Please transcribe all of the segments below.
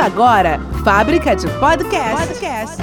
Começa agora, Fábrica de Podcast. Podcast.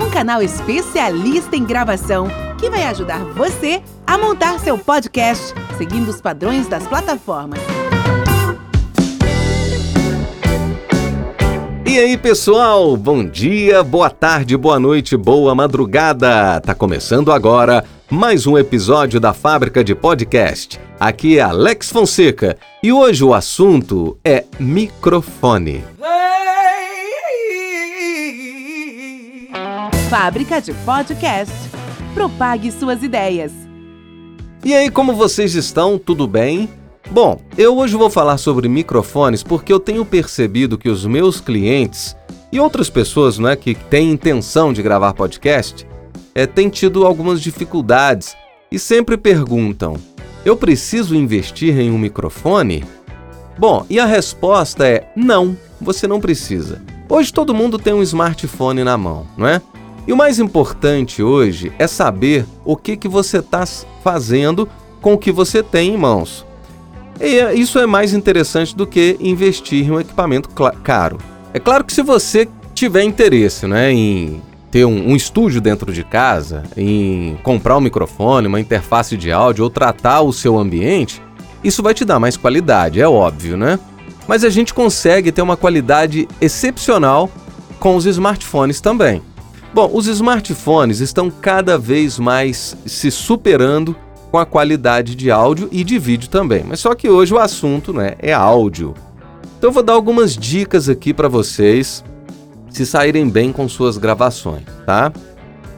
Um canal especialista em gravação que vai ajudar você a montar seu podcast seguindo os padrões das plataformas. E aí, pessoal? Bom dia, boa tarde, boa noite, boa madrugada. Tá começando agora mais um episódio da Fábrica de Podcast. Aqui é Alex Fonseca e hoje o assunto é microfone. Fábrica de Podcast. Propague suas ideias. E aí, como vocês estão? Tudo bem? Bom, eu hoje vou falar sobre microfones porque eu tenho percebido que os meus clientes e outras pessoas né, que têm intenção de gravar podcast é, têm tido algumas dificuldades e sempre perguntam: eu preciso investir em um microfone? Bom, e a resposta é não, você não precisa. Hoje todo mundo tem um smartphone na mão, não é? E o mais importante hoje é saber o que, que você está fazendo com o que você tem em mãos. E é, isso é mais interessante do que investir em um equipamento caro. É claro que se você tiver interesse né, em ter um, um, estúdio dentro de casa, em comprar um microfone, uma interface de áudio ou tratar o seu ambiente, isso vai te dar mais qualidade, é óbvio, né? Mas a gente consegue ter uma qualidade excepcional com os smartphones também. Bom, os smartphones estão cada vez mais se superando com a qualidade de áudio e de vídeo também. Mas só que hoje o assunto né, é áudio. Então eu vou dar algumas dicas aqui para vocês se saírem bem com suas gravações, tá?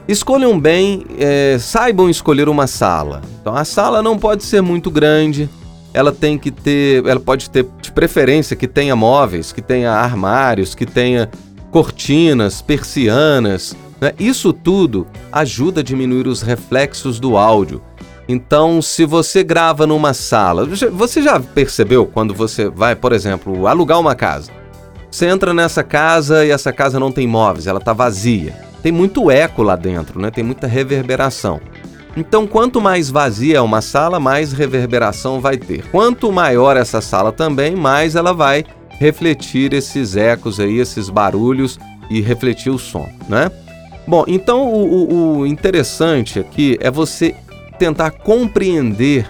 Escolham bem, é, saibam escolher uma sala. Então a sala não pode ser muito grande, ela tem que ter, ela pode ter de preferência que tenha móveis, que tenha armários, que tenha cortinas, persianas. Né? Isso tudo ajuda a diminuir os reflexos do áudio. Então, se você grava numa sala, você já percebeu quando você vai, por exemplo, alugar uma casa? Você entra nessa casa e essa casa não tem móveis, ela está vazia. Tem muito eco lá dentro, né? Tem muita reverberação. Então, quanto mais vazia é uma sala, mais reverberação vai ter. Quanto maior essa sala também, mais ela vai refletir esses ecos aí, esses barulhos e refletir o som, né? Bom, então o, o, o interessante aqui é você tentar compreender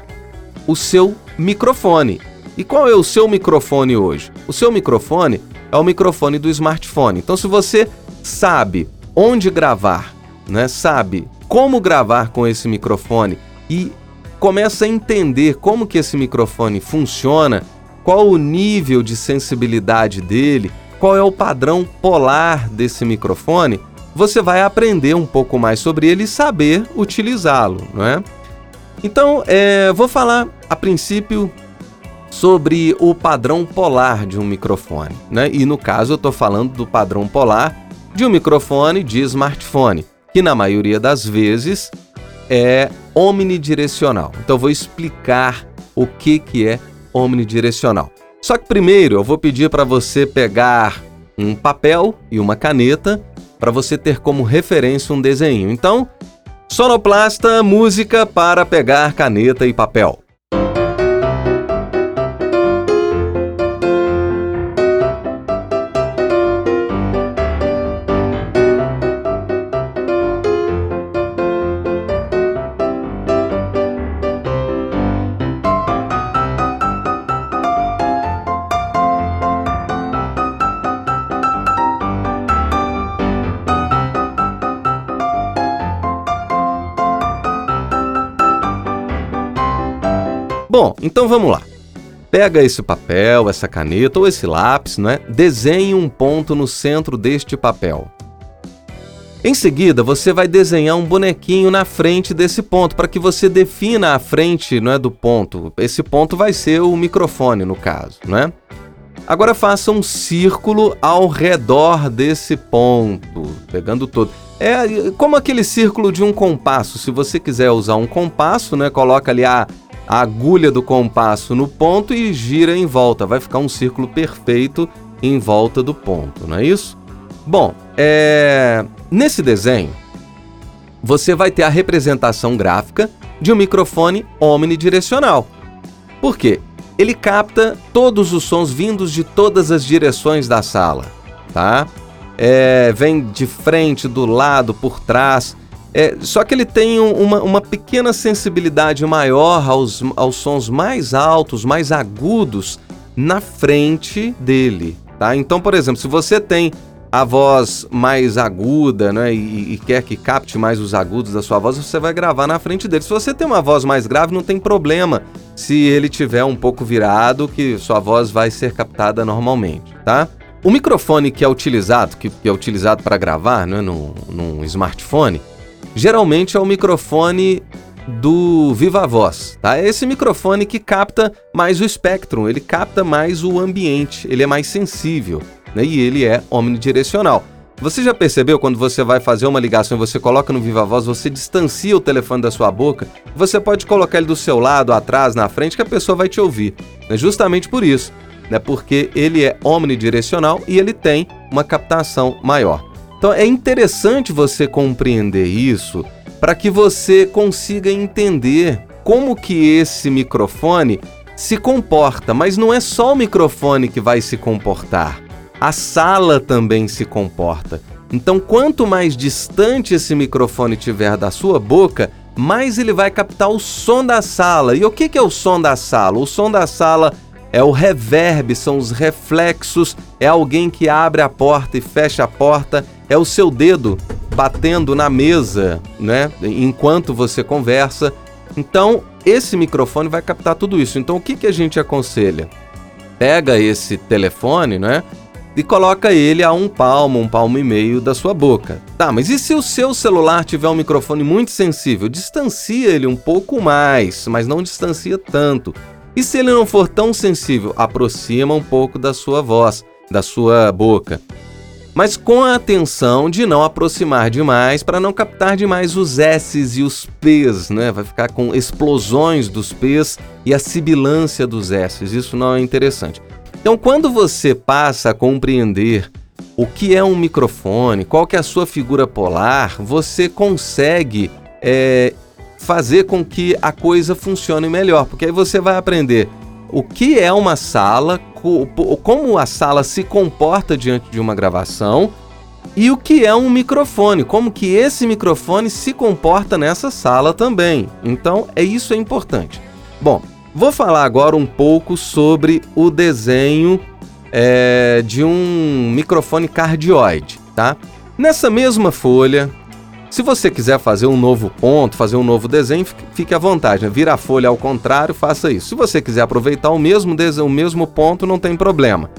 o seu microfone. E qual é o seu microfone hoje? O seu microfone é o microfone do smartphone. Então, se você sabe onde gravar, né, sabe como gravar com esse microfone e começa a entender como que esse microfone funciona, qual o nível de sensibilidade dele, qual é o padrão polar desse microfone, você vai aprender um pouco mais sobre ele e saber utilizá-lo, não é? Então, é, vou falar a princípio sobre o padrão polar de um microfone, né? E no caso eu estou falando do padrão polar de um microfone de smartphone, que na maioria das vezes é omnidirecional. Então vou explicar o que, que é omnidirecional. Só que primeiro eu vou pedir para você pegar um papel e uma caneta para você ter como referência um desenho. Então, sonoplasta, música para pegar caneta e papel. Bom, então vamos lá. Pega esse papel, essa caneta ou esse lápis, né? Desenhe um ponto no centro deste papel. Em seguida, você vai desenhar um bonequinho na frente desse ponto para que você defina a frente, não é, do ponto. Esse ponto vai ser o microfone no caso, né? Agora faça um círculo ao redor desse ponto, pegando todo. É como aquele círculo de um compasso. Se você quiser usar um compasso, né, coloca ali a a agulha do compasso no ponto e gira em volta. Vai ficar um círculo perfeito em volta do ponto, não é isso? Bom, é... nesse desenho, você vai ter a representação gráfica de um microfone omnidirecional. Por quê? ele capta todos os sons vindos de todas as direções da sala, tá? É, vem de frente, do lado, por trás. É, só que ele tem uma, uma pequena sensibilidade maior aos, aos sons mais altos, mais agudos na frente dele, tá? Então, por exemplo, se você tem a voz mais aguda, né, e, e, quer que capte mais os agudos da sua voz, você vai gravar na frente dele. Se você tem uma voz mais grave, não tem problema se ele tiver um pouco virado, que sua voz vai ser captada normalmente, tá? O microfone que é utilizado, que, que é utilizado para gravar, né, num, num smartphone, geralmente é o microfone do Viva Voz, tá? É esse microfone que capta mais o espectro, ele capta mais o ambiente, ele é mais sensível né? e ele é omnidirecional. Você já percebeu quando você vai fazer uma ligação e você coloca no Viva Voz, você distancia o telefone da sua boca? Você pode colocar ele do seu lado, atrás, na frente, que a pessoa vai te ouvir. É justamente por isso, né? Porque ele é omnidirecional e ele tem uma captação maior. Então é interessante você compreender isso para que você consiga entender como que esse microfone se comporta, mas não é só o microfone que vai se comportar a sala também se comporta. Então, quanto mais distante esse microfone tiver da sua boca, mais ele vai captar o som da sala. E o que é o som da sala? O som da sala é o reverb, são os reflexos, é alguém que abre a porta e fecha a porta, é o seu dedo batendo na mesa, né? Enquanto você conversa. Então, esse microfone vai captar tudo isso. Então, o que, que a gente aconselha? Pega esse telefone, né? e coloca ele a um palmo, um palmo e meio da sua boca. Tá, mas e se o seu celular tiver um microfone muito sensível? Distancia ele um pouco mais, mas não distancia tanto. E se ele não for tão sensível, aproxima um pouco da sua voz, da sua boca. Mas com a atenção de não aproximar demais para não captar demais os S's e os P's, né? Vai ficar com explosões dos P's e a sibilância dos S's. Isso não é interessante. Então, quando você passa a compreender o que é um microfone, qual que é a sua figura polar, você consegue é, fazer com que a coisa funcione melhor, porque aí você vai aprender o que é uma sala, como a sala se comporta diante de uma gravação e o que é um microfone, como que esse microfone se comporta nessa sala também. Então, é isso é importante. Bom, Vou falar agora um pouco sobre o desenho é, de um microfone cardioide, tá? Nessa mesma folha, se você quiser fazer um novo ponto, fazer um novo desenho, fique à vontade. Né? Vira a folha ao contrário, faça isso. Se você quiser aproveitar o mesmo desenho, o mesmo ponto, não tem problema.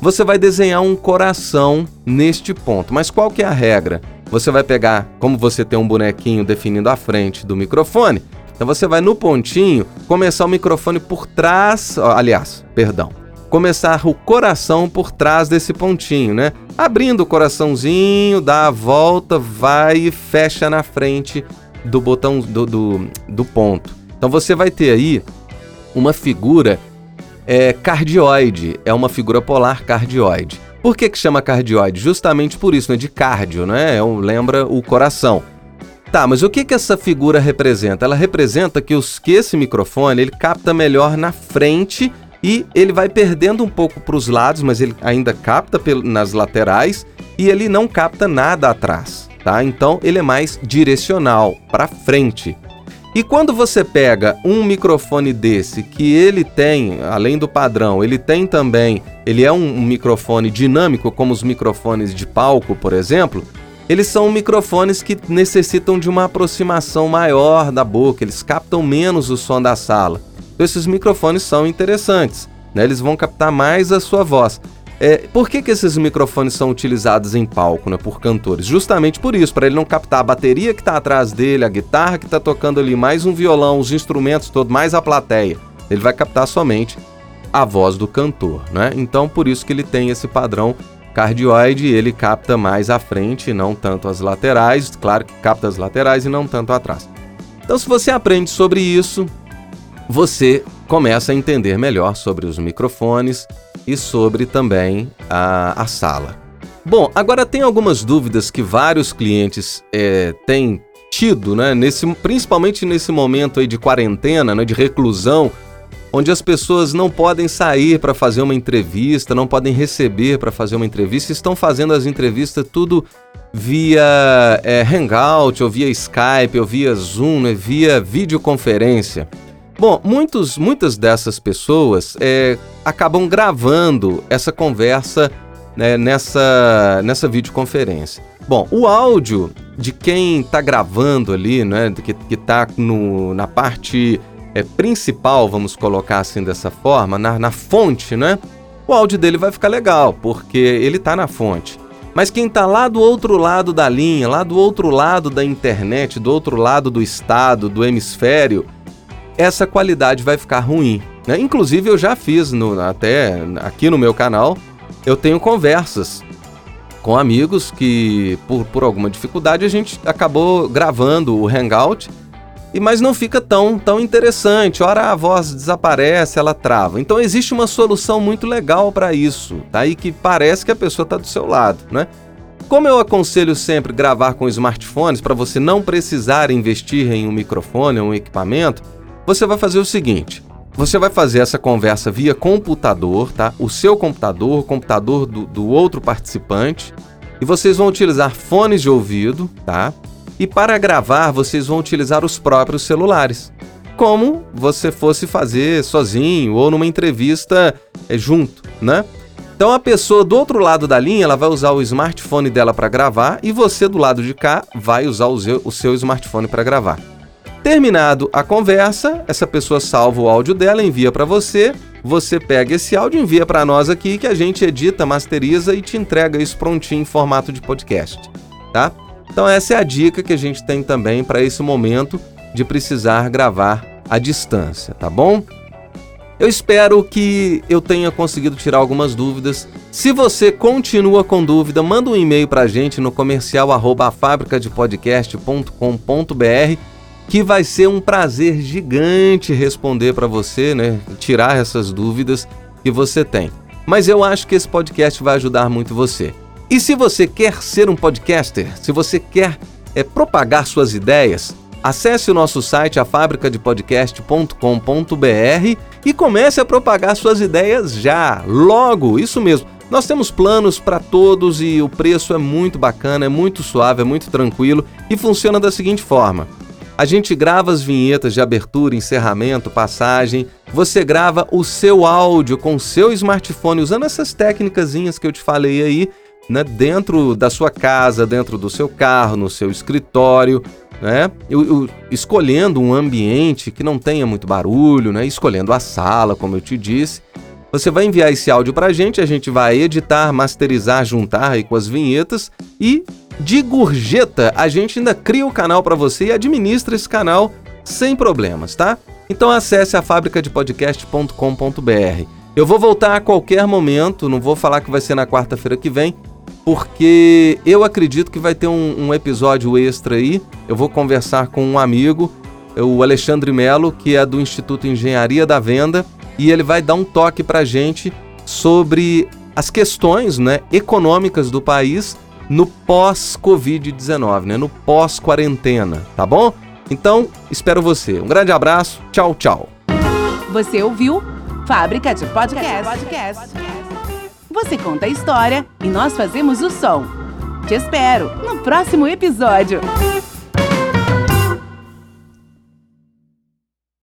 Você vai desenhar um coração neste ponto. Mas qual que é a regra? Você vai pegar, como você tem um bonequinho definindo a frente do microfone, então você vai no pontinho, começar o microfone por trás, aliás, perdão, começar o coração por trás desse pontinho, né? Abrindo o coraçãozinho, dá a volta, vai e fecha na frente do botão do, do, do ponto. Então você vai ter aí uma figura é, cardioide, é uma figura polar cardioide. Por que, que chama cardioide? Justamente por isso, né? De cardio, né? É lembra o coração. Tá, mas o que, que essa figura representa? Ela representa que, os, que esse microfone ele capta melhor na frente e ele vai perdendo um pouco para os lados, mas ele ainda capta nas laterais e ele não capta nada atrás, tá? Então ele é mais direcional para frente. E quando você pega um microfone desse que ele tem, além do padrão, ele tem também, ele é um, um microfone dinâmico como os microfones de palco, por exemplo, eles são microfones que necessitam de uma aproximação maior da boca, eles captam menos o som da sala. Esses microfones são interessantes, né? eles vão captar mais a sua voz. É, por que, que esses microfones são utilizados em palco, né, por cantores? Justamente por isso, para ele não captar a bateria que está atrás dele, a guitarra que está tocando ali, mais um violão, os instrumentos todos, mais a plateia. Ele vai captar somente a voz do cantor, né? Então, por isso que ele tem esse padrão Cardioide ele capta mais à frente, não tanto as laterais, claro que capta as laterais e não tanto atrás. Então, se você aprende sobre isso, você começa a entender melhor sobre os microfones e sobre também a, a sala. Bom, agora tem algumas dúvidas que vários clientes é, têm tido, né? Nesse, principalmente nesse momento aí de quarentena, né, de reclusão, onde as pessoas não podem sair para fazer uma entrevista, não podem receber para fazer uma entrevista, estão fazendo as entrevistas tudo via é, Hangout, ou via Skype, ou via Zoom, né, via videoconferência. Bom, muitos, muitas dessas pessoas é, acabam gravando essa conversa né, nessa, nessa videoconferência. Bom, o áudio de quem está gravando ali, né, que está na parte é, principal, vamos colocar assim dessa forma, na, na fonte, né? O áudio dele vai ficar legal, porque ele está na fonte. Mas quem está lá do outro lado da linha, lá do outro lado da internet, do outro lado do estado, do hemisfério, essa qualidade vai ficar ruim. Né? Inclusive eu já fiz no, até aqui no meu canal, eu tenho conversas com amigos que por, por alguma dificuldade a gente acabou gravando o Hangout e mas não fica tão, tão interessante. Ora a voz desaparece, ela trava. Então existe uma solução muito legal para isso, tá? E que parece que a pessoa está do seu lado, né? Como eu aconselho sempre gravar com smartphones para você não precisar investir em um microfone ou um equipamento, você vai fazer o seguinte: você vai fazer essa conversa via computador, tá? O seu computador, o computador do, do outro participante, e vocês vão utilizar fones de ouvido, tá? E para gravar, vocês vão utilizar os próprios celulares, como você fosse fazer sozinho ou numa entrevista é, junto, né? Então a pessoa do outro lado da linha, ela vai usar o smartphone dela para gravar e você do lado de cá vai usar o seu, o seu smartphone para gravar. Terminado a conversa, essa pessoa salva o áudio dela, envia para você, você pega esse áudio e envia para nós aqui que a gente edita, masteriza e te entrega isso prontinho em formato de podcast, tá? Então essa é a dica que a gente tem também para esse momento de precisar gravar à distância, tá bom? Eu espero que eu tenha conseguido tirar algumas dúvidas. Se você continua com dúvida, manda um e-mail para a gente no comercial arroba fabricadepodcast.com.br que vai ser um prazer gigante responder para você, né? Tirar essas dúvidas que você tem. Mas eu acho que esse podcast vai ajudar muito você. E se você quer ser um podcaster, se você quer é, propagar suas ideias, acesse o nosso site afabricadepodcast.com.br e comece a propagar suas ideias já, logo, isso mesmo. Nós temos planos para todos e o preço é muito bacana, é muito suave, é muito tranquilo e funciona da seguinte forma: a gente grava as vinhetas de abertura, encerramento, passagem. Você grava o seu áudio com seu smartphone usando essas técnicas que eu te falei aí né, dentro da sua casa, dentro do seu carro, no seu escritório, né, eu, eu, escolhendo um ambiente que não tenha muito barulho, né, escolhendo a sala, como eu te disse. Você vai enviar esse áudio para a gente, a gente vai editar, masterizar, juntar aí com as vinhetas e de gorjeta a gente ainda cria o canal para você e administra esse canal sem problemas, tá? Então acesse a fabricadepodcast.com.br. Eu vou voltar a qualquer momento, não vou falar que vai ser na quarta-feira que vem, porque eu acredito que vai ter um, um, episódio extra aí. Eu vou conversar com um amigo, o Alexandre Melo, que é do Instituto Engenharia da Venda, e ele vai dar um toque para gente sobre as questões né, econômicas do país no pós-Covid-19, né, no pós-quarentena, tá bom? Então, espero você. Um grande abraço, tchau, tchau. Você ouviu Fábrica de Podcast. Podcast. Você conta a história e nós fazemos o som. Te espero no próximo episódio.